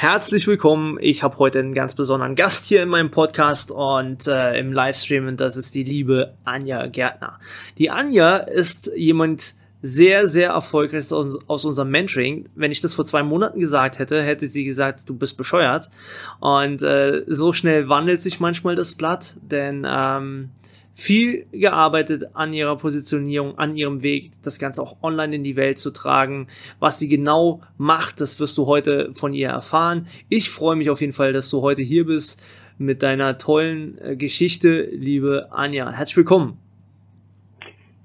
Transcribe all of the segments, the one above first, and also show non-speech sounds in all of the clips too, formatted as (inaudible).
Herzlich willkommen. Ich habe heute einen ganz besonderen Gast hier in meinem Podcast und äh, im Livestream und das ist die liebe Anja Gärtner. Die Anja ist jemand sehr, sehr erfolgreich aus, aus unserem Mentoring. Wenn ich das vor zwei Monaten gesagt hätte, hätte sie gesagt, du bist bescheuert. Und äh, so schnell wandelt sich manchmal das Blatt, denn ähm, viel gearbeitet an ihrer Positionierung, an ihrem Weg, das Ganze auch online in die Welt zu tragen. Was sie genau macht, das wirst du heute von ihr erfahren. Ich freue mich auf jeden Fall, dass du heute hier bist mit deiner tollen äh, Geschichte, liebe Anja. Herzlich willkommen.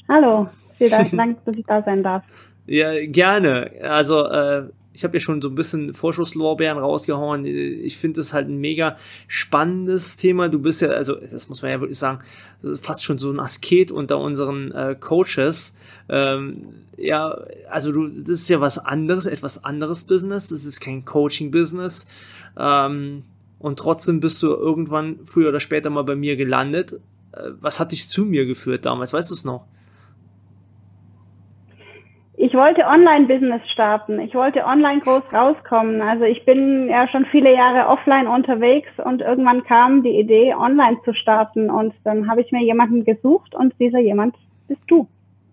Hallo, vielen Dank, (laughs) dass ich da sein darf. Ja, gerne. Also äh, ich habe ja schon so ein bisschen Vorschusslorbeeren rausgehauen. Ich finde es halt ein mega spannendes Thema. Du bist ja, also das muss man ja wirklich sagen, fast schon so ein Asket unter unseren äh, Coaches. Ähm, ja, also du, das ist ja was anderes, etwas anderes Business. Das ist kein Coaching-Business. Ähm, und trotzdem bist du irgendwann früher oder später mal bei mir gelandet. Äh, was hat dich zu mir geführt damals? Weißt du es noch? Ich wollte Online-Business starten. Ich wollte online groß rauskommen. Also ich bin ja schon viele Jahre offline unterwegs und irgendwann kam die Idee, online zu starten. Und dann habe ich mir jemanden gesucht und dieser jemand bist du.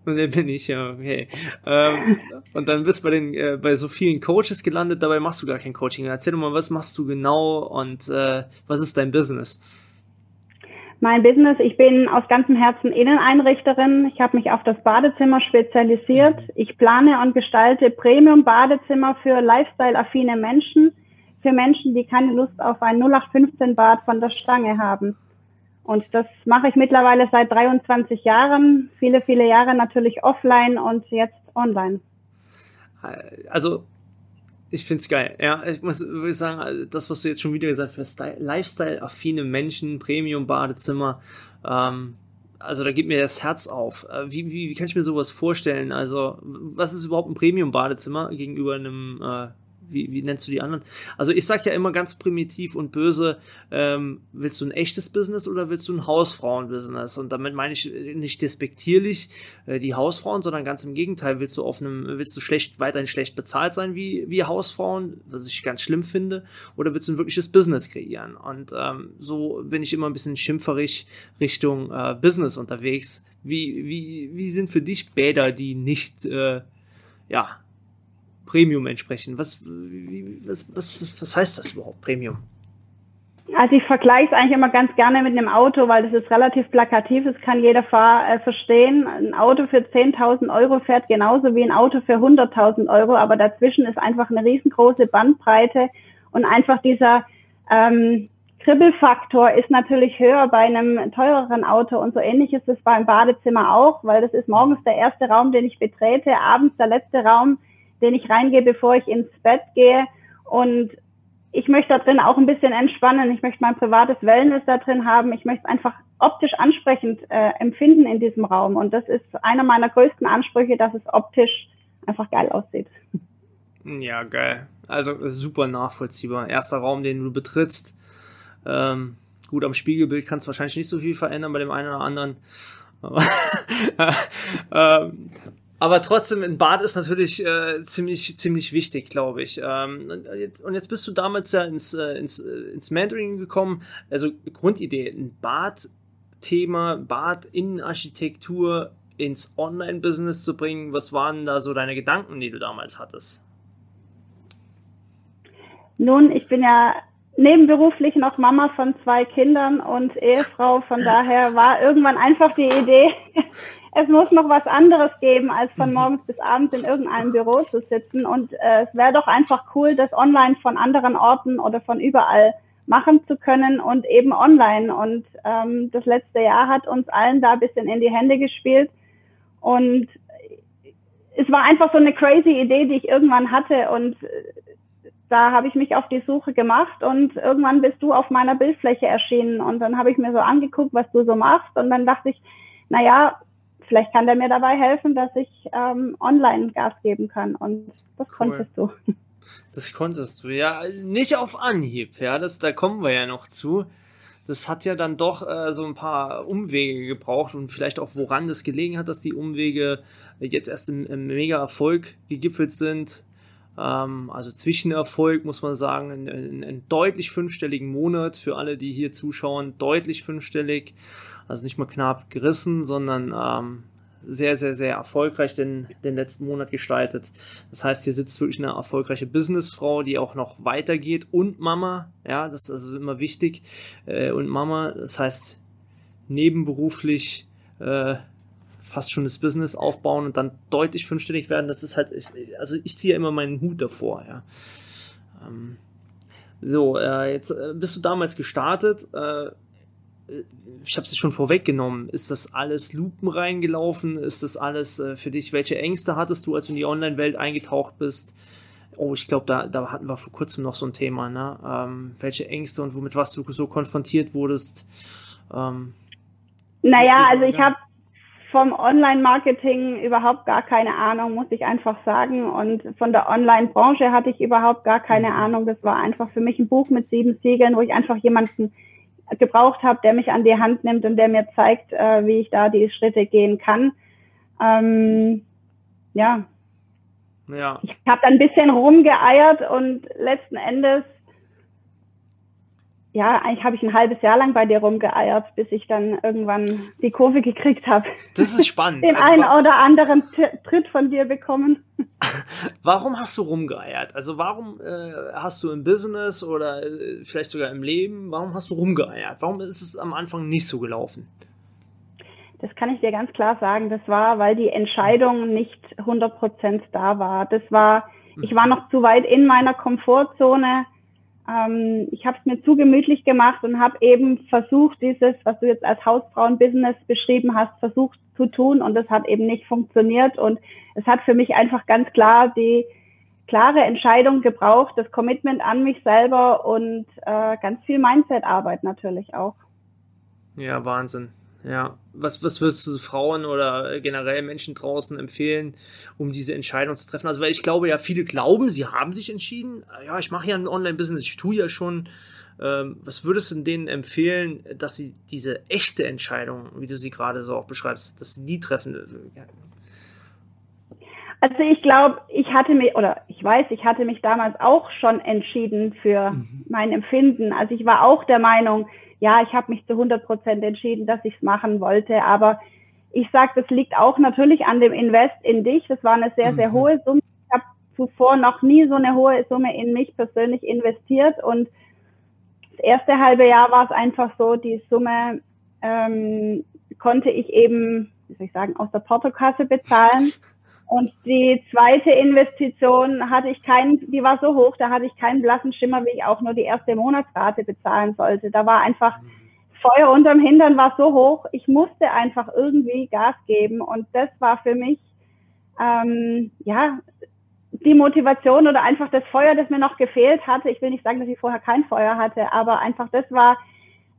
Und der bin ich, ja, okay. Ähm, und dann bist du bei den, äh, bei so vielen Coaches gelandet, dabei machst du gar kein Coaching. Erzähl doch mal, was machst du genau und äh, was ist dein Business? Mein Business. Ich bin aus ganzem Herzen Inneneinrichterin. Ich habe mich auf das Badezimmer spezialisiert. Ich plane und gestalte Premium-Badezimmer für Lifestyle-affine Menschen, für Menschen, die keine Lust auf ein 0815-Bad von der Stange haben. Und das mache ich mittlerweile seit 23 Jahren, viele, viele Jahre natürlich offline und jetzt online. Also ich find's geil. Ja, ich muss wirklich sagen, das, was du jetzt schon wieder gesagt hast, Lifestyle-affine Menschen, Premium-Badezimmer, ähm, also da geht mir das Herz auf. Äh, wie, wie, wie kann ich mir sowas vorstellen? Also, was ist überhaupt ein Premium-Badezimmer gegenüber einem äh, wie, wie nennst du die anderen? Also ich sag ja immer ganz primitiv und böse, ähm, willst du ein echtes Business oder willst du ein Hausfrauen-Business? Und damit meine ich nicht despektierlich äh, die Hausfrauen, sondern ganz im Gegenteil, willst du auf einem, willst du schlecht, weiterhin schlecht bezahlt sein wie, wie Hausfrauen, was ich ganz schlimm finde, oder willst du ein wirkliches Business kreieren? Und ähm, so bin ich immer ein bisschen schimpferig Richtung äh, Business unterwegs. Wie, wie, wie sind für dich Bäder, die nicht äh, ja, Premium entsprechen. Was, was, was, was, heißt das überhaupt, Premium? Also ich vergleiche es eigentlich immer ganz gerne mit einem Auto, weil das ist relativ plakativ, das kann jeder fahr, äh, verstehen. Ein Auto für 10.000 Euro fährt genauso wie ein Auto für 100.000 Euro, aber dazwischen ist einfach eine riesengroße Bandbreite und einfach dieser ähm, Kribbelfaktor ist natürlich höher bei einem teureren Auto und so ähnlich ist es beim Badezimmer auch, weil das ist morgens der erste Raum, den ich betrete, abends der letzte Raum, den ich reingehe, bevor ich ins Bett gehe. Und ich möchte da drin auch ein bisschen entspannen. Ich möchte mein privates Wellness da drin haben. Ich möchte es einfach optisch ansprechend äh, empfinden in diesem Raum. Und das ist einer meiner größten Ansprüche, dass es optisch einfach geil aussieht. Ja, geil. Also super nachvollziehbar. Erster Raum, den du betrittst. Ähm, gut, am Spiegelbild kannst du wahrscheinlich nicht so viel verändern bei dem einen oder anderen. (laughs) ähm, aber trotzdem, ein Bad ist natürlich äh, ziemlich, ziemlich wichtig, glaube ich. Ähm, und, jetzt, und, jetzt, bist du damals ja ins, äh, ins, äh, ins Mentoring gekommen. Also Grundidee, ein Bad-Thema, Bad-Innenarchitektur ins Online-Business zu bringen. Was waren da so deine Gedanken, die du damals hattest? Nun, ich bin ja nebenberuflich noch Mama von zwei Kindern und Ehefrau. Von daher war irgendwann einfach die Idee, (laughs) es muss noch was anderes geben, als von mhm. morgens bis abends in irgendeinem Büro zu sitzen. Und äh, es wäre doch einfach cool, das online von anderen Orten oder von überall machen zu können und eben online. Und ähm, das letzte Jahr hat uns allen da ein bisschen in die Hände gespielt. Und es war einfach so eine crazy Idee, die ich irgendwann hatte. Und da habe ich mich auf die Suche gemacht und irgendwann bist du auf meiner Bildfläche erschienen und dann habe ich mir so angeguckt, was du so machst und dann dachte ich, naja, vielleicht kann der mir dabei helfen, dass ich ähm, online Gas geben kann und das cool. konntest du. (laughs) Das konntest du, ja, nicht auf Anhieb, ja, das, da kommen wir ja noch zu. Das hat ja dann doch äh, so ein paar Umwege gebraucht und vielleicht auch woran das gelegen hat, dass die Umwege jetzt erst im, im Mega-Erfolg gegipfelt sind. Ähm, also Zwischenerfolg, muss man sagen, einen deutlich fünfstelligen Monat für alle, die hier zuschauen, deutlich fünfstellig. Also nicht mal knapp gerissen, sondern ähm, sehr, sehr, sehr erfolgreich den, den letzten Monat gestaltet. Das heißt, hier sitzt wirklich eine erfolgreiche Businessfrau, die auch noch weitergeht und Mama, ja, das ist also immer wichtig. Äh, und Mama, das heißt, nebenberuflich äh, fast schon das Business aufbauen und dann deutlich fünfstellig werden, das ist halt, also ich ziehe ja immer meinen Hut davor, ja. Ähm, so, äh, jetzt äh, bist du damals gestartet. Äh, ich habe es schon vorweggenommen. Ist das alles Lupen reingelaufen? Ist das alles äh, für dich? Welche Ängste hattest du, als du in die Online-Welt eingetaucht bist? Oh, ich glaube, da, da hatten wir vor kurzem noch so ein Thema. Ne? Ähm, welche Ängste und womit was du so konfrontiert wurdest? Ähm, naja, also ich habe vom Online-Marketing überhaupt gar keine Ahnung, muss ich einfach sagen. Und von der Online-Branche hatte ich überhaupt gar keine mhm. Ahnung. Das war einfach für mich ein Buch mit sieben Siegeln, wo ich einfach jemanden gebraucht habe, der mich an die Hand nimmt und der mir zeigt, äh, wie ich da die Schritte gehen kann. Ähm, ja. ja. Ich habe ein bisschen rumgeeiert und letzten Endes ja, eigentlich habe ich ein halbes Jahr lang bei dir rumgeeiert, bis ich dann irgendwann die Kurve gekriegt habe. Das ist spannend. Den also einen oder anderen Tritt von dir bekommen. (laughs) warum hast du rumgeeiert? Also warum äh, hast du im Business oder äh, vielleicht sogar im Leben, warum hast du rumgeeiert? Warum ist es am Anfang nicht so gelaufen? Das kann ich dir ganz klar sagen. Das war, weil die Entscheidung nicht 100% da war. Das war, ich war noch zu weit in meiner Komfortzone ähm, ich habe es mir zu gemütlich gemacht und habe eben versucht, dieses, was du jetzt als Hausfrauen-Business beschrieben hast, versucht zu tun und das hat eben nicht funktioniert und es hat für mich einfach ganz klar die klare Entscheidung gebraucht, das Commitment an mich selber und äh, ganz viel Mindset-Arbeit natürlich auch. Ja, Wahnsinn. Ja, was, was würdest du Frauen oder generell Menschen draußen empfehlen, um diese Entscheidung zu treffen? Also, weil ich glaube ja, viele glauben, sie haben sich entschieden. Ja, ich mache ja ein Online-Business, ich tue ja schon. Ähm, was würdest du denen empfehlen, dass sie diese echte Entscheidung, wie du sie gerade so auch beschreibst, dass sie die treffen? Also ich glaube, ich hatte mich, oder ich weiß, ich hatte mich damals auch schon entschieden für mhm. mein Empfinden. Also ich war auch der Meinung, ja, ich habe mich zu 100 Prozent entschieden, dass ich es machen wollte. Aber ich sage, das liegt auch natürlich an dem Invest in dich. Das war eine sehr, sehr mhm. hohe Summe. Ich habe zuvor noch nie so eine hohe Summe in mich persönlich investiert. Und das erste halbe Jahr war es einfach so, die Summe ähm, konnte ich eben, wie soll ich sagen, aus der Portokasse bezahlen. Und die zweite Investition hatte ich keinen, die war so hoch, da hatte ich keinen blassen Schimmer, wie ich auch nur die erste Monatsrate bezahlen sollte. Da war einfach Feuer unterm Hintern war so hoch, ich musste einfach irgendwie Gas geben. Und das war für mich ähm, ja die Motivation oder einfach das Feuer, das mir noch gefehlt hatte. Ich will nicht sagen, dass ich vorher kein Feuer hatte, aber einfach das war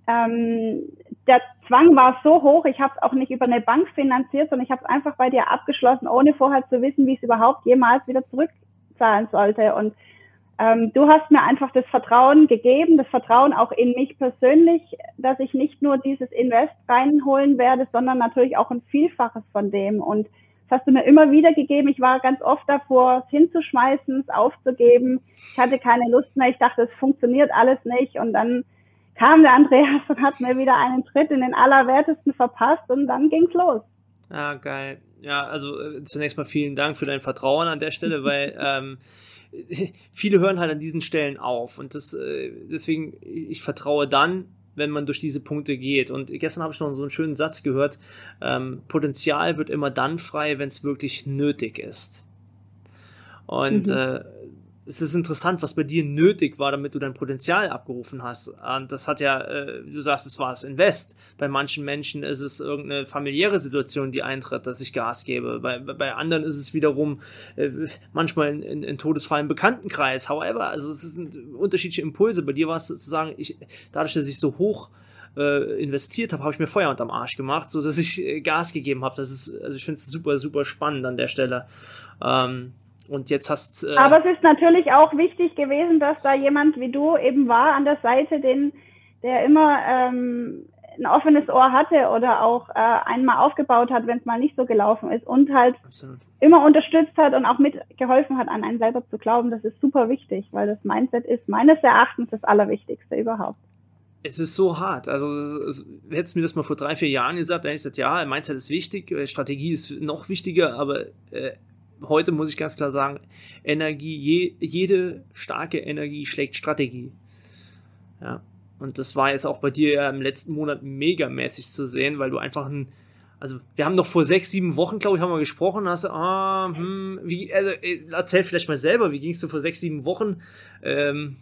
ähm, der Zwang war so hoch, ich habe es auch nicht über eine Bank finanziert, sondern ich habe es einfach bei dir abgeschlossen, ohne vorher zu wissen, wie es überhaupt jemals wieder zurückzahlen sollte. Und ähm, du hast mir einfach das Vertrauen gegeben, das Vertrauen auch in mich persönlich, dass ich nicht nur dieses Invest reinholen werde, sondern natürlich auch ein Vielfaches von dem. Und das hast du mir immer wieder gegeben. Ich war ganz oft davor, es hinzuschmeißen, es aufzugeben. Ich hatte keine Lust mehr. Ich dachte, es funktioniert alles nicht. Und dann kam der Andreas und hat mir wieder einen Tritt in den Allerwertesten verpasst und dann ging's los. Ah, geil. Ja, also äh, zunächst mal vielen Dank für dein Vertrauen an der Stelle, (laughs) weil ähm, (laughs) viele hören halt an diesen Stellen auf und das, äh, deswegen, ich vertraue dann, wenn man durch diese Punkte geht. Und gestern habe ich noch so einen schönen Satz gehört, ähm, Potenzial wird immer dann frei, wenn es wirklich nötig ist. Und mhm. äh, es ist interessant, was bei dir nötig war, damit du dein Potenzial abgerufen hast. Und das hat ja, äh, du sagst, es war das Invest. Bei manchen Menschen ist es irgendeine familiäre Situation, die eintritt, dass ich Gas gebe. Bei, bei anderen ist es wiederum äh, manchmal ein, ein Todesfall im Bekanntenkreis. However, also es sind unterschiedliche Impulse. Bei dir war es sozusagen, ich, dadurch, dass ich so hoch äh, investiert habe, habe ich mir Feuer unterm Arsch gemacht, so dass ich Gas gegeben habe. Das ist, also ich finde es super, super spannend an der Stelle. Ähm, und jetzt hast äh Aber es ist natürlich auch wichtig gewesen, dass da jemand wie du eben war an der Seite, den, der immer ähm, ein offenes Ohr hatte oder auch äh, einmal aufgebaut hat, wenn es mal nicht so gelaufen ist und halt Absolut. immer unterstützt hat und auch mitgeholfen hat, an einen selber zu glauben. Das ist super wichtig, weil das Mindset ist meines Erachtens das Allerwichtigste überhaupt. Es ist so hart. Also, hättest du mir das mal vor drei, vier Jahren gesagt, dann hätte ich gesagt, ja, Mindset ist wichtig, äh, Strategie ist noch wichtiger, aber äh, heute muss ich ganz klar sagen, Energie, je, jede starke Energie schlägt Strategie. Ja. Und das war jetzt auch bei dir ja im letzten Monat megamäßig zu sehen, weil du einfach ein, also wir haben noch vor sechs, sieben Wochen, glaube ich, haben wir gesprochen, hast du, ah, hm, wie, also erzähl vielleicht mal selber, wie gingst du vor sechs, sieben Wochen? Ähm,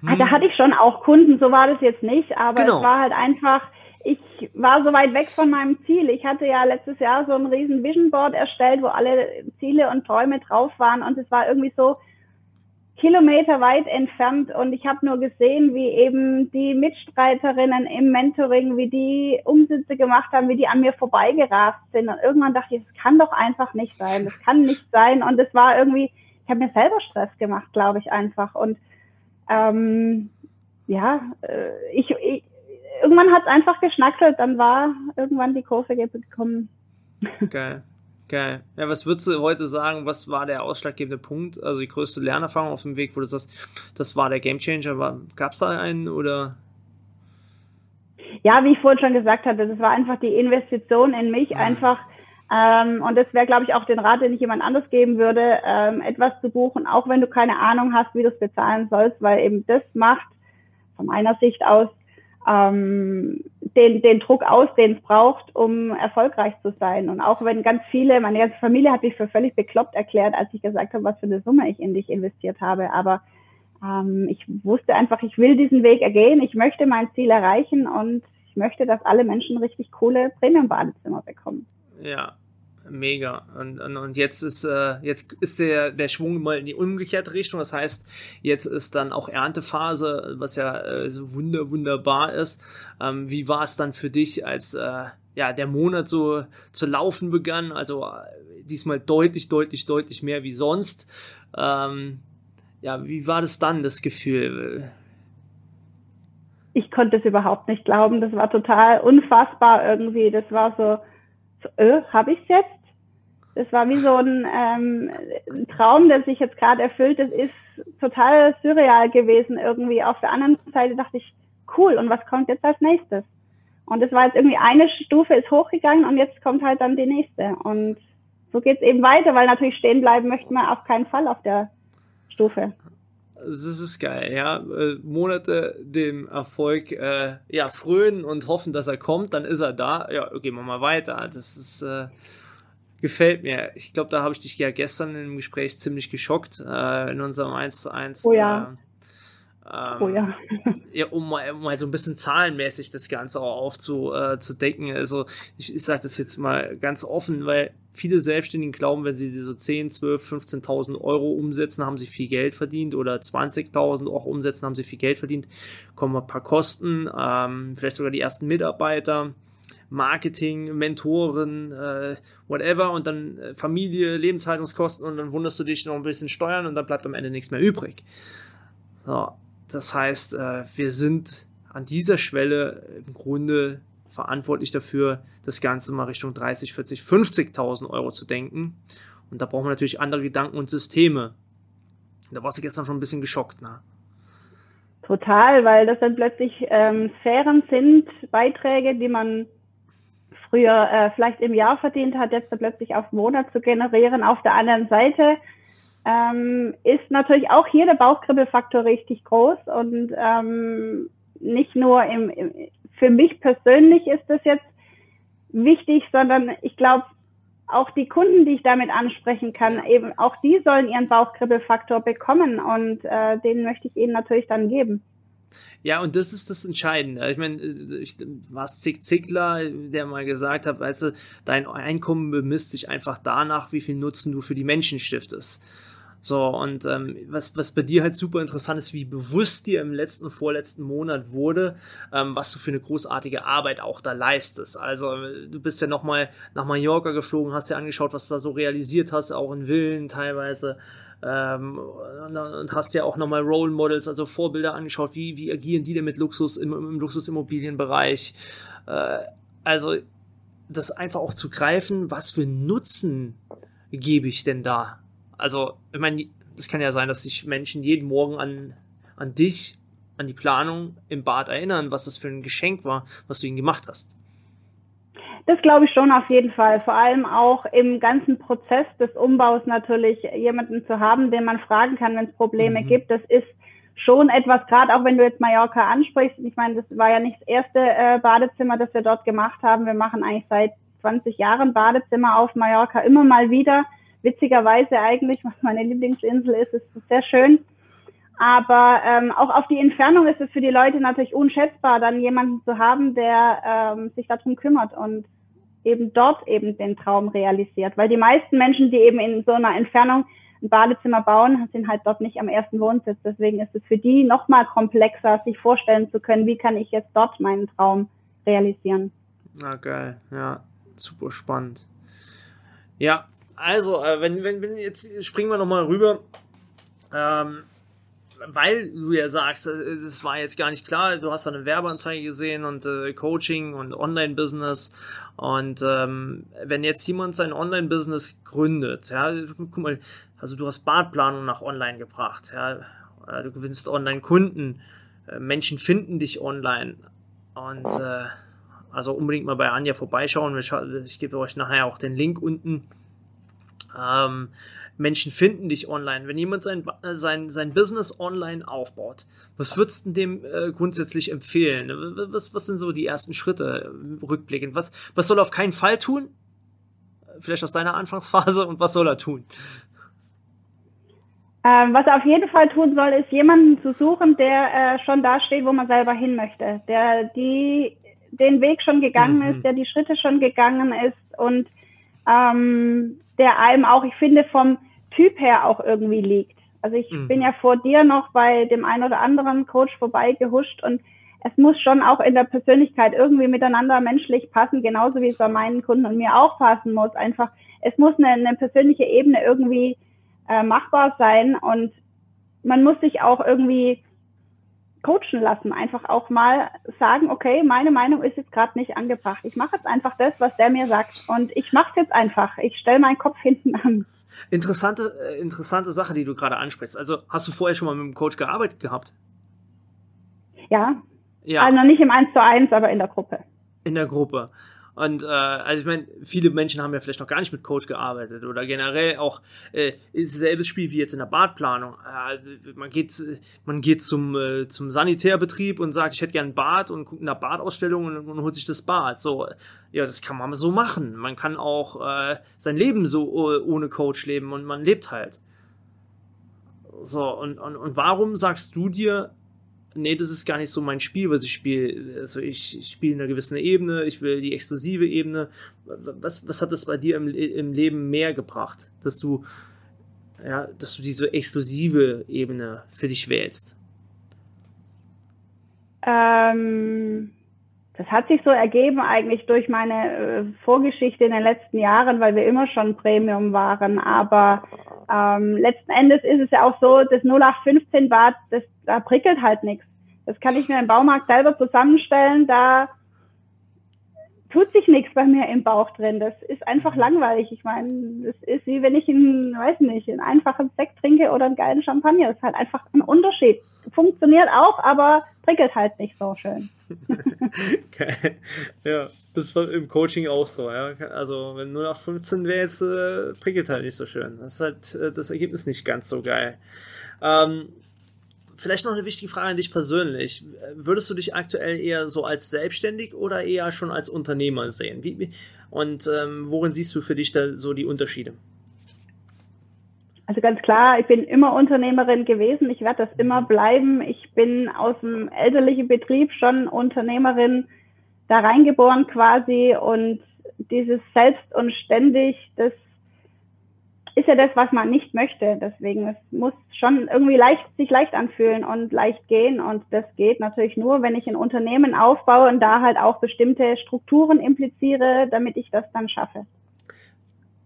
hm. Ah, da hatte ich schon auch Kunden, so war das jetzt nicht, aber genau. es war halt einfach, ich war so weit weg von meinem Ziel. Ich hatte ja letztes Jahr so ein riesen Vision Board erstellt, wo alle Ziele und Träume drauf waren. Und es war irgendwie so Kilometer weit entfernt. Und ich habe nur gesehen, wie eben die Mitstreiterinnen im Mentoring, wie die Umsätze gemacht haben, wie die an mir vorbeigerast sind. Und irgendwann dachte ich, das kann doch einfach nicht sein, das kann nicht sein. Und es war irgendwie, ich habe mir selber Stress gemacht, glaube ich einfach. Und ähm, ja, äh, ich, ich irgendwann hat es einfach geschnackelt, dann war irgendwann die Kurve gekommen. Geil. Geil. Ja, was würdest du heute sagen, was war der ausschlaggebende Punkt, also die größte Lernerfahrung auf dem Weg, wo du sagst, das war der Gamechanger? Gab es da einen oder? Ja, wie ich vorhin schon gesagt hatte, das war einfach die Investition in mich, mhm. einfach, ähm, und das wäre, glaube ich, auch den Rat, den ich jemand anders geben würde, ähm, etwas zu buchen, auch wenn du keine Ahnung hast, wie du es bezahlen sollst, weil eben das macht, von meiner Sicht aus, ähm, den, den Druck aus, den es braucht, um erfolgreich zu sein. Und auch wenn ganz viele, meine ganze Familie hat mich für völlig bekloppt erklärt, als ich gesagt habe, was für eine Summe ich in dich investiert habe. Aber ähm, ich wusste einfach, ich will diesen Weg ergehen, ich möchte mein Ziel erreichen und ich möchte, dass alle Menschen richtig coole Premium-Badezimmer bekommen. Ja, mega. Und, und, und jetzt ist, äh, jetzt ist der, der Schwung mal in die umgekehrte Richtung. Das heißt, jetzt ist dann auch Erntephase, was ja äh, so wunder, wunderbar ist. Ähm, wie war es dann für dich, als äh, ja, der Monat so zu laufen begann? Also äh, diesmal deutlich, deutlich, deutlich mehr wie sonst. Ähm, ja, wie war das dann, das Gefühl? Ich konnte es überhaupt nicht glauben. Das war total unfassbar irgendwie. Das war so, äh, habe ich es jetzt? Das war wie so ein, ähm, Traum, der sich jetzt gerade erfüllt. Das ist total surreal gewesen irgendwie. Auf der anderen Seite dachte ich, cool, und was kommt jetzt als nächstes? Und es war jetzt irgendwie eine Stufe ist hochgegangen und jetzt kommt halt dann die nächste. Und so geht es eben weiter, weil natürlich stehen bleiben möchte man auf keinen Fall auf der Stufe. Das ist geil, ja. Äh, Monate dem Erfolg äh, ja, frönen und hoffen, dass er kommt, dann ist er da. Ja, gehen wir mal weiter. Das ist äh, gefällt mir. Ich glaube, da habe ich dich ja gestern im Gespräch ziemlich geschockt äh, in unserem 1 zu 1. Oh ja. Äh, ähm, oh ja. (laughs) ja um, mal, um mal so ein bisschen zahlenmäßig das Ganze auch aufzudecken. Äh, also ich, ich sage das jetzt mal ganz offen, weil viele Selbstständigen glauben, wenn sie so 10, 12, 15.000 Euro umsetzen, haben sie viel Geld verdient oder 20.000 auch umsetzen, haben sie viel Geld verdient. Kommen ein paar Kosten, ähm, vielleicht sogar die ersten Mitarbeiter. Marketing, Mentoren, äh, whatever und dann äh, Familie, Lebenshaltungskosten und dann wunderst du dich noch ein bisschen Steuern und dann bleibt am Ende nichts mehr übrig. So, das heißt, äh, wir sind an dieser Schwelle im Grunde verantwortlich dafür, das Ganze mal Richtung 30, 40, 50.000 Euro zu denken. Und da brauchen wir natürlich andere Gedanken und Systeme. Da warst du gestern schon ein bisschen geschockt, ne? Total, weil das dann plötzlich ähm, Sphären sind, Beiträge, die man früher äh, vielleicht im Jahr verdient hat, jetzt dann plötzlich auf Monat zu generieren. Auf der anderen Seite ähm, ist natürlich auch hier der Bauchkribbelfaktor richtig groß und ähm, nicht nur im, im, für mich persönlich ist das jetzt wichtig, sondern ich glaube auch die Kunden, die ich damit ansprechen kann, eben auch die sollen ihren Bauchkribbelfaktor bekommen und äh, den möchte ich ihnen natürlich dann geben. Ja, und das ist das Entscheidende. Ich meine, ich, was Zig Zickler, der mal gesagt hat, weißt du, dein Einkommen bemisst sich einfach danach, wie viel Nutzen du für die Menschen stiftest. So, und ähm, was, was bei dir halt super interessant ist, wie bewusst dir im letzten, vorletzten Monat wurde, ähm, was du für eine großartige Arbeit auch da leistest. Also, du bist ja nochmal nach Mallorca geflogen, hast dir angeschaut, was du da so realisiert hast, auch in Villen teilweise. Ähm, und hast ja auch nochmal Role Models, also Vorbilder angeschaut, wie, wie agieren die denn mit Luxus im, im Luxusimmobilienbereich. Äh, also, das einfach auch zu greifen, was für Nutzen gebe ich denn da also, ich meine, es kann ja sein, dass sich Menschen jeden Morgen an, an dich, an die Planung im Bad erinnern, was das für ein Geschenk war, was du ihnen gemacht hast. Das glaube ich schon auf jeden Fall. Vor allem auch im ganzen Prozess des Umbaus natürlich jemanden zu haben, den man fragen kann, wenn es Probleme mhm. gibt. Das ist schon etwas, gerade auch wenn du jetzt Mallorca ansprichst. Ich meine, das war ja nicht das erste äh, Badezimmer, das wir dort gemacht haben. Wir machen eigentlich seit 20 Jahren Badezimmer auf Mallorca immer mal wieder witzigerweise eigentlich, was meine Lieblingsinsel ist, ist sehr schön. Aber ähm, auch auf die Entfernung ist es für die Leute natürlich unschätzbar, dann jemanden zu haben, der ähm, sich darum kümmert und eben dort eben den Traum realisiert. Weil die meisten Menschen, die eben in so einer Entfernung ein Badezimmer bauen, sind halt dort nicht am ersten Wohnsitz. Deswegen ist es für die nochmal komplexer, sich vorstellen zu können, wie kann ich jetzt dort meinen Traum realisieren. Na geil, ja, super spannend. Ja, also, äh, wenn, wenn, wenn jetzt springen wir nochmal rüber. Ähm, weil du ja sagst, äh, das war jetzt gar nicht klar, du hast da eine Werbeanzeige gesehen und äh, Coaching und Online-Business. Und ähm, wenn jetzt jemand sein Online-Business gründet, ja, guck mal, also du hast Badplanung nach online gebracht, ja, äh, du gewinnst Online-Kunden, äh, Menschen finden dich online. Und äh, also unbedingt mal bei Anja vorbeischauen. Ich, ich gebe euch nachher auch den Link unten ähm, Menschen finden dich online. Wenn jemand sein, sein, sein Business online aufbaut, was würdest du dem äh, grundsätzlich empfehlen? Was, was sind so die ersten Schritte äh, rückblickend? Was, was soll er auf keinen Fall tun? Vielleicht aus deiner Anfangsphase und was soll er tun? Ähm, was er auf jeden Fall tun soll, ist jemanden zu suchen, der äh, schon da steht, wo man selber hin möchte, der die den Weg schon gegangen mhm. ist, der die Schritte schon gegangen ist und ähm, der einem auch, ich finde, vom Typ her auch irgendwie liegt. Also ich mhm. bin ja vor dir noch bei dem einen oder anderen Coach vorbeigehuscht und es muss schon auch in der Persönlichkeit irgendwie miteinander menschlich passen, genauso wie es bei meinen Kunden und mir auch passen muss. Einfach, es muss eine, eine persönliche Ebene irgendwie äh, machbar sein und man muss sich auch irgendwie coachen lassen. Einfach auch mal sagen, okay, meine Meinung ist jetzt gerade nicht angebracht. Ich mache jetzt einfach das, was der mir sagt. Und ich mache es jetzt einfach. Ich stelle meinen Kopf hinten an. Interessante, äh, interessante Sache, die du gerade ansprichst. Also hast du vorher schon mal mit einem Coach gearbeitet gehabt? Ja. ja. Also nicht im 1 zu 1, aber in der Gruppe. In der Gruppe. Und äh, also ich meine, viele Menschen haben ja vielleicht noch gar nicht mit Coach gearbeitet oder generell auch äh, selbes Spiel wie jetzt in der Badplanung. Äh, man geht, man geht zum, äh, zum Sanitärbetrieb und sagt, ich hätte gern ein Bad und guckt in der Badausstellung und, und holt sich das Bad. So, ja, das kann man so machen. Man kann auch äh, sein Leben so ohne Coach leben und man lebt halt. So, und, und, und warum sagst du dir, nee, das ist gar nicht so mein Spiel, was ich spiele. Also ich, ich spiele in einer gewissen Ebene, ich will die exklusive Ebene. Was, was hat das bei dir im, im Leben mehr gebracht, dass du, ja, dass du diese exklusive Ebene für dich wählst? Ähm, das hat sich so ergeben eigentlich durch meine äh, Vorgeschichte in den letzten Jahren, weil wir immer schon Premium waren. Aber ähm, letzten Endes ist es ja auch so, das 0815 Bad, das, da prickelt halt nichts. Das kann ich mir im Baumarkt selber zusammenstellen. Da tut sich nichts bei mir im Bauch drin. Das ist einfach langweilig. Ich meine, das ist wie wenn ich einen, weiß nicht, einen einfachen Sekt trinke oder einen geilen Champagner. Das ist halt einfach ein Unterschied. Funktioniert auch, aber prickelt halt nicht so schön. (laughs) okay. Ja, das war im Coaching auch so, ja. Also wenn 0 auf 15 wäre jetzt, äh, prickelt halt nicht so schön. Das ist halt äh, das Ergebnis nicht ganz so geil. Ähm, vielleicht noch eine wichtige Frage an dich persönlich. Würdest du dich aktuell eher so als selbstständig oder eher schon als Unternehmer sehen? Wie, und ähm, worin siehst du für dich da so die Unterschiede? Also ganz klar, ich bin immer Unternehmerin gewesen. Ich werde das immer bleiben. Ich bin aus dem elterlichen Betrieb schon Unternehmerin da reingeboren quasi und dieses Selbst und ständig, das ist ja das, was man nicht möchte. Deswegen, es muss schon irgendwie leicht, sich leicht anfühlen und leicht gehen. Und das geht natürlich nur, wenn ich ein Unternehmen aufbaue und da halt auch bestimmte Strukturen impliziere, damit ich das dann schaffe.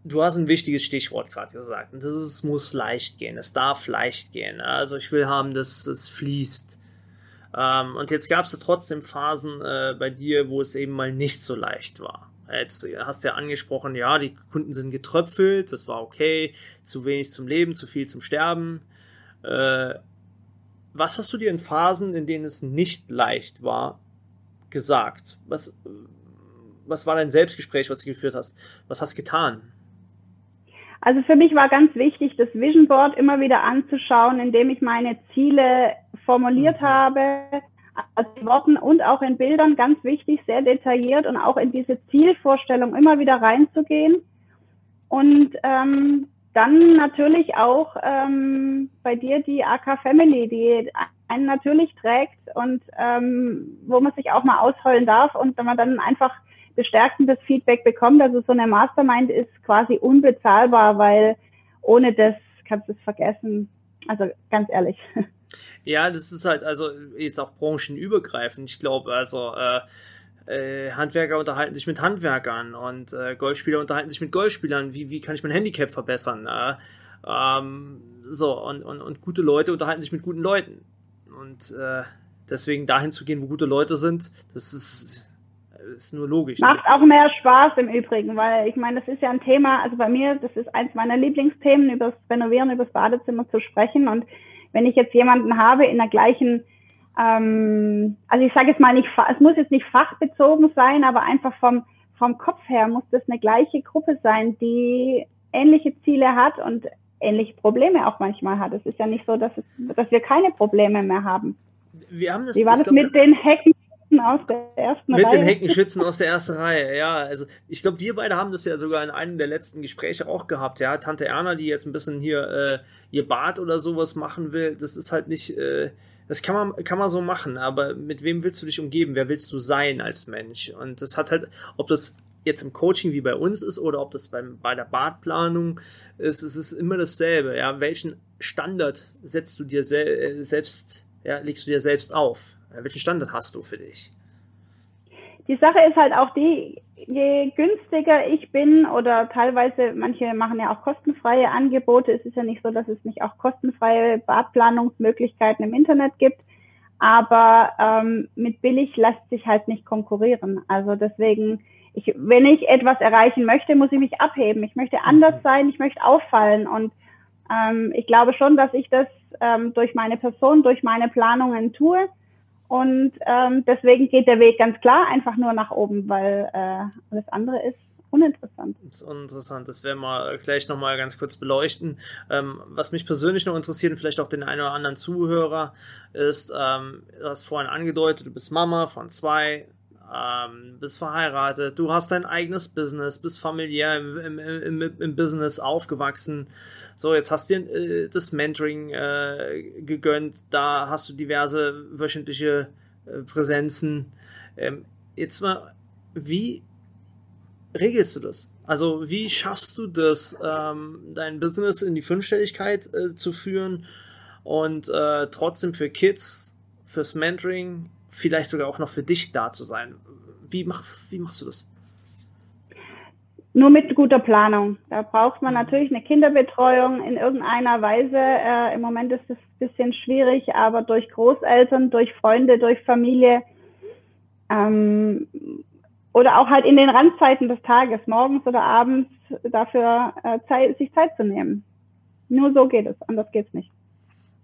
Du hast ein wichtiges Stichwort gerade gesagt. Und das ist, es muss leicht gehen. Es darf leicht gehen. Also ich will haben, dass es fließt. Ähm, und jetzt gab es trotzdem Phasen äh, bei dir, wo es eben mal nicht so leicht war. Jetzt hast du ja angesprochen, ja, die Kunden sind getröpfelt, das war okay, zu wenig zum Leben, zu viel zum Sterben. Äh, was hast du dir in Phasen, in denen es nicht leicht war, gesagt? Was, was war dein Selbstgespräch, was du geführt hast? Was hast du getan? Also für mich war ganz wichtig, das Vision Board immer wieder anzuschauen, indem ich meine Ziele formuliert mhm. habe, also in Worten und auch in Bildern, ganz wichtig, sehr detailliert und auch in diese Zielvorstellung immer wieder reinzugehen. Und ähm, dann natürlich auch ähm, bei dir die AK Family, die einen natürlich trägt und ähm, wo man sich auch mal ausheulen darf und wenn man dann einfach bestärkendes Feedback bekommt. Also so eine Mastermind ist quasi unbezahlbar, weil ohne das kannst du es vergessen. Also ganz ehrlich. (laughs) Ja, das ist halt also jetzt auch branchenübergreifend. Ich glaube, also äh, äh, Handwerker unterhalten sich mit Handwerkern und äh, Golfspieler unterhalten sich mit Golfspielern. Wie, wie kann ich mein Handicap verbessern? Äh, ähm, so, und, und, und gute Leute unterhalten sich mit guten Leuten. Und äh, deswegen dahin zu gehen, wo gute Leute sind, das ist, ist nur logisch. Macht ne? auch mehr Spaß im Übrigen, weil ich meine, das ist ja ein Thema, also bei mir, das ist eins meiner Lieblingsthemen, über das Renovieren, über das Badezimmer zu sprechen und wenn ich jetzt jemanden habe in der gleichen, ähm, also ich sage jetzt mal nicht, es muss jetzt nicht fachbezogen sein, aber einfach vom, vom Kopf her muss das eine gleiche Gruppe sein, die ähnliche Ziele hat und ähnliche Probleme auch manchmal hat. Es ist ja nicht so, dass, es, dass wir keine Probleme mehr haben. Wir haben das, Wie war das glaub, mit den Hecken aus der ersten mit Reihe. Mit den Heckenschützen (laughs) aus der ersten Reihe, ja. Also ich glaube, wir beide haben das ja sogar in einem der letzten Gespräche auch gehabt. Ja, Tante Erna, die jetzt ein bisschen hier äh, ihr Bad oder sowas machen will, das ist halt nicht. Äh, das kann man, kann man so machen, aber mit wem willst du dich umgeben? Wer willst du sein als Mensch? Und das hat halt, ob das jetzt im Coaching wie bei uns ist oder ob das beim, bei der Badplanung ist, es ist immer dasselbe. Ja, welchen Standard setzt du dir sel äh, selbst, ja, legst du dir selbst auf? Welchen Standard hast du für dich? Die Sache ist halt auch die, je günstiger ich bin oder teilweise, manche machen ja auch kostenfreie Angebote. Es ist ja nicht so, dass es nicht auch kostenfreie Badplanungsmöglichkeiten im Internet gibt. Aber ähm, mit billig lässt sich halt nicht konkurrieren. Also deswegen, ich, wenn ich etwas erreichen möchte, muss ich mich abheben. Ich möchte anders mhm. sein, ich möchte auffallen. Und ähm, ich glaube schon, dass ich das ähm, durch meine Person, durch meine Planungen tue. Und ähm, deswegen geht der Weg ganz klar einfach nur nach oben, weil äh, alles andere ist uninteressant. Das ist uninteressant. Das werden wir gleich nochmal ganz kurz beleuchten. Ähm, was mich persönlich noch interessiert und vielleicht auch den einen oder anderen Zuhörer ist, ähm, du hast vorhin angedeutet, du bist Mama von zwei, ähm, bist verheiratet, du hast dein eigenes Business, bist familiär im, im, im, im Business aufgewachsen. So, jetzt hast du dir äh, das Mentoring äh, gegönnt, da hast du diverse wöchentliche äh, Präsenzen. Ähm, jetzt mal, wie regelst du das? Also, wie schaffst du das, ähm, dein Business in die Fünfstelligkeit äh, zu führen und äh, trotzdem für Kids, fürs Mentoring, vielleicht sogar auch noch für dich da zu sein? Wie, mach, wie machst du das? Nur mit guter Planung. Da braucht man natürlich eine Kinderbetreuung in irgendeiner Weise. Äh, Im Moment ist es ein bisschen schwierig, aber durch Großeltern, durch Freunde, durch Familie ähm, oder auch halt in den Randzeiten des Tages, morgens oder abends, dafür äh, Zeit, sich Zeit zu nehmen. Nur so geht es, anders geht es nicht.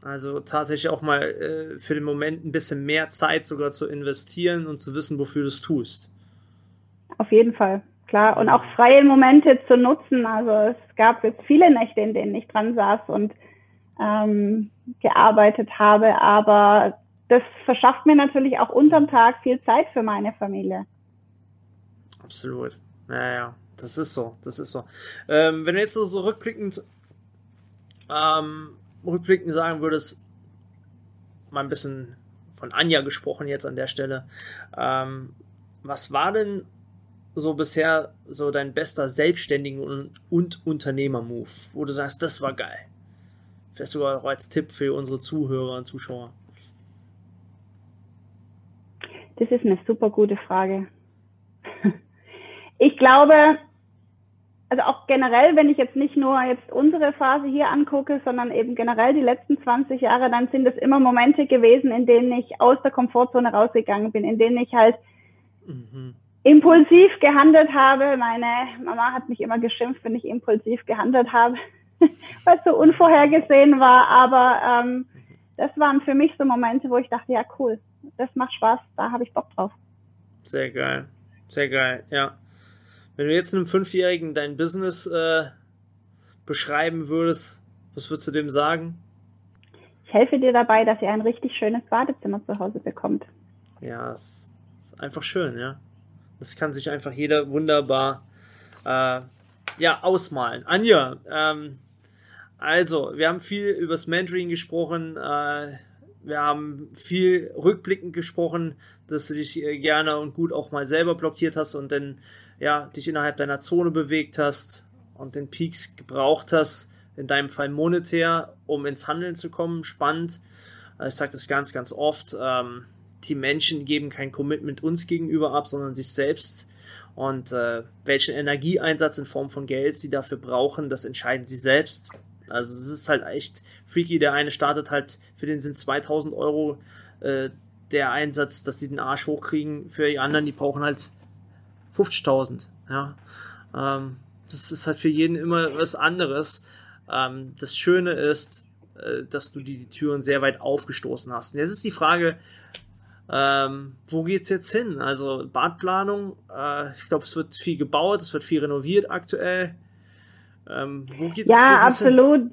Also tatsächlich auch mal äh, für den Moment ein bisschen mehr Zeit sogar zu investieren und zu wissen, wofür du es tust. Auf jeden Fall klar. Und auch freie Momente zu nutzen. Also es gab jetzt viele Nächte, in denen ich dran saß und ähm, gearbeitet habe. Aber das verschafft mir natürlich auch unterm Tag viel Zeit für meine Familie. Absolut. Naja, das ist so. Das ist so. Ähm, wenn du jetzt so, so rückblickend, ähm, rückblickend sagen würdest, mal ein bisschen von Anja gesprochen jetzt an der Stelle. Ähm, was war denn so bisher so dein bester Selbstständigen und, und Unternehmer-Move, wo du sagst, das war geil? Vielleicht sogar auch als Tipp für unsere Zuhörer und Zuschauer. Das ist eine super gute Frage. Ich glaube, also auch generell, wenn ich jetzt nicht nur jetzt unsere Phase hier angucke, sondern eben generell die letzten 20 Jahre, dann sind es immer Momente gewesen, in denen ich aus der Komfortzone rausgegangen bin, in denen ich halt mhm. Impulsiv gehandelt habe. Meine Mama hat mich immer geschimpft, wenn ich impulsiv gehandelt habe, (laughs) weil es so unvorhergesehen war. Aber ähm, das waren für mich so Momente, wo ich dachte, ja cool, das macht Spaß, da habe ich Bock drauf. Sehr geil, sehr geil, ja. Wenn du jetzt einem Fünfjährigen dein Business äh, beschreiben würdest, was würdest du dem sagen? Ich helfe dir dabei, dass ihr ein richtig schönes Badezimmer zu Hause bekommt. Ja, es ist einfach schön, ja. Das kann sich einfach jeder wunderbar äh, ja, ausmalen. Anja, ähm, also, wir haben viel übers Mentoring gesprochen. Äh, wir haben viel rückblickend gesprochen, dass du dich äh, gerne und gut auch mal selber blockiert hast und dann ja, dich innerhalb deiner Zone bewegt hast und den Peaks gebraucht hast, in deinem Fall monetär, um ins Handeln zu kommen. Spannend. Also ich sage das ganz, ganz oft. Ähm, die Menschen geben kein Commitment uns gegenüber ab, sondern sich selbst. Und äh, welchen Energieeinsatz in Form von Geld sie dafür brauchen, das entscheiden sie selbst. Also es ist halt echt freaky. Der eine startet halt, für den sind 2000 Euro äh, der Einsatz, dass sie den Arsch hochkriegen. Für die anderen, die brauchen halt 50.000. Ja, ähm, das ist halt für jeden immer was anderes. Ähm, das Schöne ist, äh, dass du die, die, Türen sehr weit aufgestoßen hast. Und jetzt ist die Frage, ähm, wo geht's jetzt hin? Also Badplanung, äh, ich glaube, es wird viel gebaut, es wird viel renoviert aktuell. Ähm, wo geht's Ja, absolut. Hin?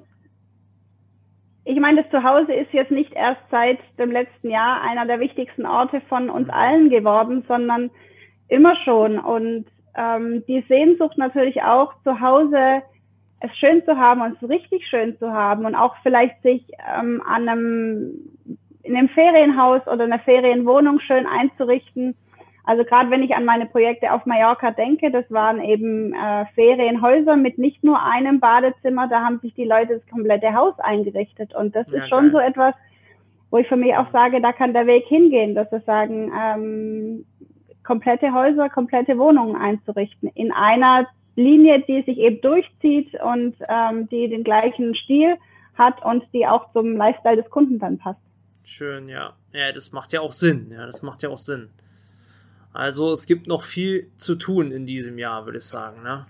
Ich meine, das Zuhause ist jetzt nicht erst seit dem letzten Jahr einer der wichtigsten Orte von uns mhm. allen geworden, sondern immer schon. Und ähm, die Sehnsucht natürlich auch zu Hause es schön zu haben und es richtig schön zu haben und auch vielleicht sich ähm, an einem in einem Ferienhaus oder einer Ferienwohnung schön einzurichten. Also gerade wenn ich an meine Projekte auf Mallorca denke, das waren eben äh, Ferienhäuser mit nicht nur einem Badezimmer, da haben sich die Leute das komplette Haus eingerichtet und das ja, ist schon geil. so etwas, wo ich für mich auch sage, da kann der Weg hingehen, dass wir sagen, ähm, komplette Häuser, komplette Wohnungen einzurichten in einer Linie, die sich eben durchzieht und ähm, die den gleichen Stil hat und die auch zum Lifestyle des Kunden dann passt. Schön, ja. Ja, das macht ja auch Sinn. Ja, das macht ja auch Sinn. Also es gibt noch viel zu tun in diesem Jahr, würde ich sagen, ne?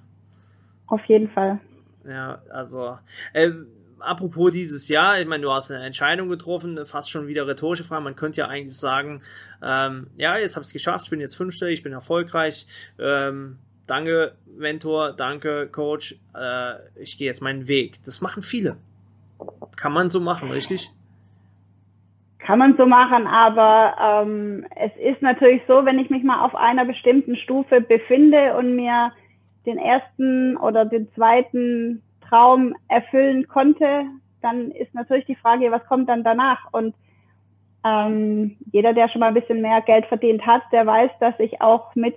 Auf jeden Fall. Ja, also äh, apropos dieses Jahr, ich meine, du hast eine Entscheidung getroffen, fast schon wieder rhetorische Frage. Man könnte ja eigentlich sagen, ähm, ja, jetzt habe ich es geschafft, ich bin jetzt fünfstellig, ich bin erfolgreich. Ähm, danke, Mentor, danke, Coach. Äh, ich gehe jetzt meinen Weg. Das machen viele. Kann man so machen, richtig? Kann man so machen, aber ähm, es ist natürlich so, wenn ich mich mal auf einer bestimmten Stufe befinde und mir den ersten oder den zweiten Traum erfüllen konnte, dann ist natürlich die Frage, was kommt dann danach? Und ähm, jeder, der schon mal ein bisschen mehr Geld verdient hat, der weiß, dass ich auch mit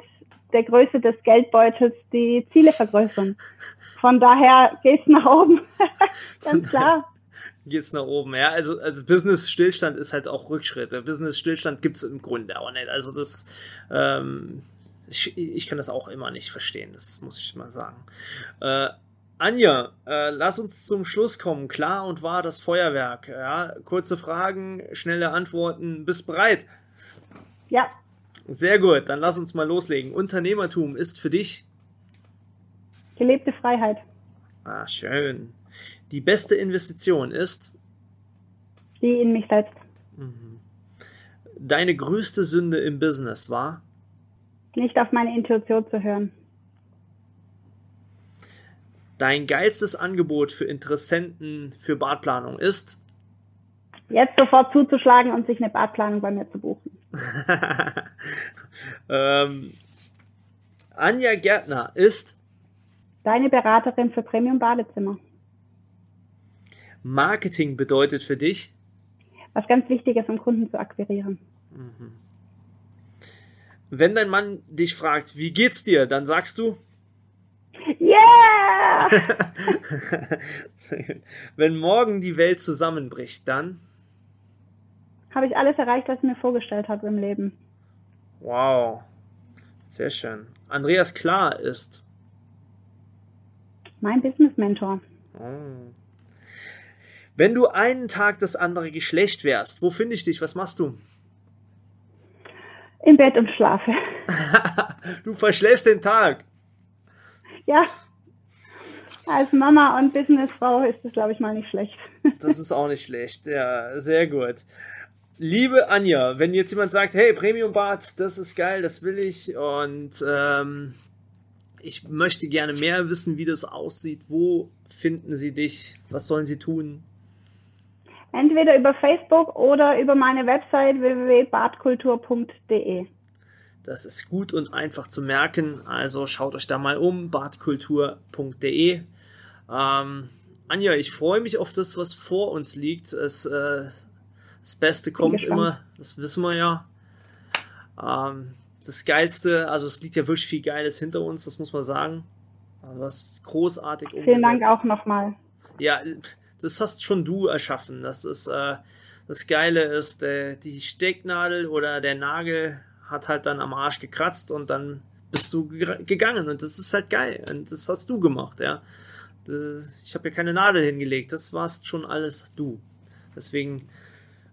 der Größe des Geldbeutels die Ziele vergrößern. Von daher geht's nach oben. (laughs) Ganz klar. Geht's nach oben, ja. Also, also Business-Stillstand ist halt auch Rückschritt. Business-Stillstand gibt's im Grunde auch nicht. Also das, ähm, ich, ich kann das auch immer nicht verstehen, das muss ich mal sagen. Äh, Anja, äh, lass uns zum Schluss kommen. Klar und wahr das Feuerwerk. Ja? Kurze Fragen, schnelle Antworten. Bist bereit? Ja. Sehr gut, dann lass uns mal loslegen. Unternehmertum ist für dich? Gelebte Freiheit. Ah, schön. Die beste Investition ist? Die in mich selbst. Mhm. Deine größte Sünde im Business war? Nicht auf meine Intuition zu hören. Dein geilstes Angebot für Interessenten für Badplanung ist? Jetzt sofort zuzuschlagen und sich eine Badplanung bei mir zu buchen. (laughs) ähm, Anja Gärtner ist deine Beraterin für Premium Badezimmer. Marketing bedeutet für dich? Was ganz wichtig ist, um Kunden zu akquirieren. Mhm. Wenn dein Mann dich fragt, wie geht's dir, dann sagst du? Yeah! (laughs) Wenn morgen die Welt zusammenbricht, dann? Habe ich alles erreicht, was ich mir vorgestellt habe im Leben. Wow. Sehr schön. Andreas Klar ist. Mein Business Mentor. Oh. Wenn du einen Tag das andere Geschlecht wärst, wo finde ich dich? Was machst du? Im Bett und schlafe. (laughs) du verschläfst den Tag. Ja. Als Mama und Businessfrau ist das, glaube ich, mal nicht schlecht. (laughs) das ist auch nicht schlecht. Ja, sehr gut. Liebe Anja, wenn jetzt jemand sagt, hey, Premium Bad, das ist geil, das will ich und ähm, ich möchte gerne mehr wissen, wie das aussieht, wo finden sie dich? Was sollen sie tun? Entweder über Facebook oder über meine Website www.badkultur.de. Das ist gut und einfach zu merken, also schaut euch da mal um, badkultur.de. Ähm, Anja, ich freue mich auf das, was vor uns liegt. Es äh, das Beste kommt immer, das wissen wir ja. Ähm, das Geilste, also es liegt ja wirklich viel Geiles hinter uns, das muss man sagen. Was großartig umgesetzt. Vielen Dank auch nochmal. Ja, das hast schon du erschaffen. Das ist äh, das Geile ist, äh, die Stecknadel oder der Nagel hat halt dann am Arsch gekratzt und dann bist du gegangen und das ist halt geil und das hast du gemacht, ja. Ich habe ja keine Nadel hingelegt, das warst schon alles du. Deswegen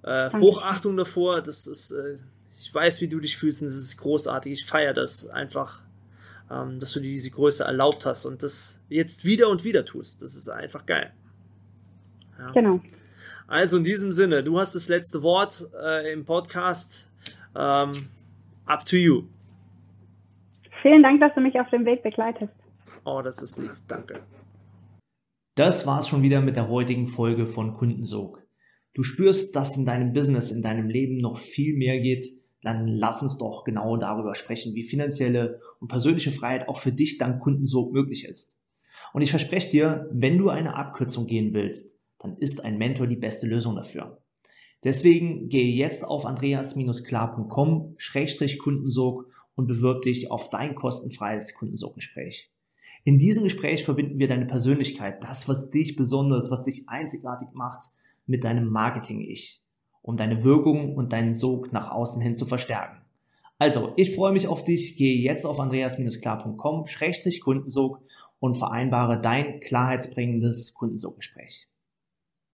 äh, Hochachtung davor, das ist, äh, ich weiß, wie du dich fühlst und das ist großartig. Ich feiere das einfach, ähm, dass du dir diese Größe erlaubt hast und das jetzt wieder und wieder tust. Das ist einfach geil. Ja. Genau. Also in diesem Sinne, du hast das letzte Wort äh, im Podcast. Ähm, up to you. Vielen Dank, dass du mich auf dem Weg begleitest. Oh, das ist lieb. Danke. Das war's schon wieder mit der heutigen Folge von Kundensog. Du spürst, dass in deinem Business, in deinem Leben noch viel mehr geht, dann lass uns doch genau darüber sprechen, wie finanzielle und persönliche Freiheit auch für dich dank Kundensog möglich ist. Und ich verspreche dir, wenn du eine Abkürzung gehen willst, dann ist ein Mentor die beste Lösung dafür. Deswegen gehe jetzt auf andreas-klar.com-kundensog und bewirb dich auf dein kostenfreies Kundensoggespräch. In diesem Gespräch verbinden wir deine Persönlichkeit, das, was dich besonders, was dich einzigartig macht, mit deinem Marketing-Ich, um deine Wirkung und deinen Sog nach außen hin zu verstärken. Also, ich freue mich auf dich. Gehe jetzt auf andreas-klar.com-kundensog und vereinbare dein klarheitsbringendes Kundensoggespräch.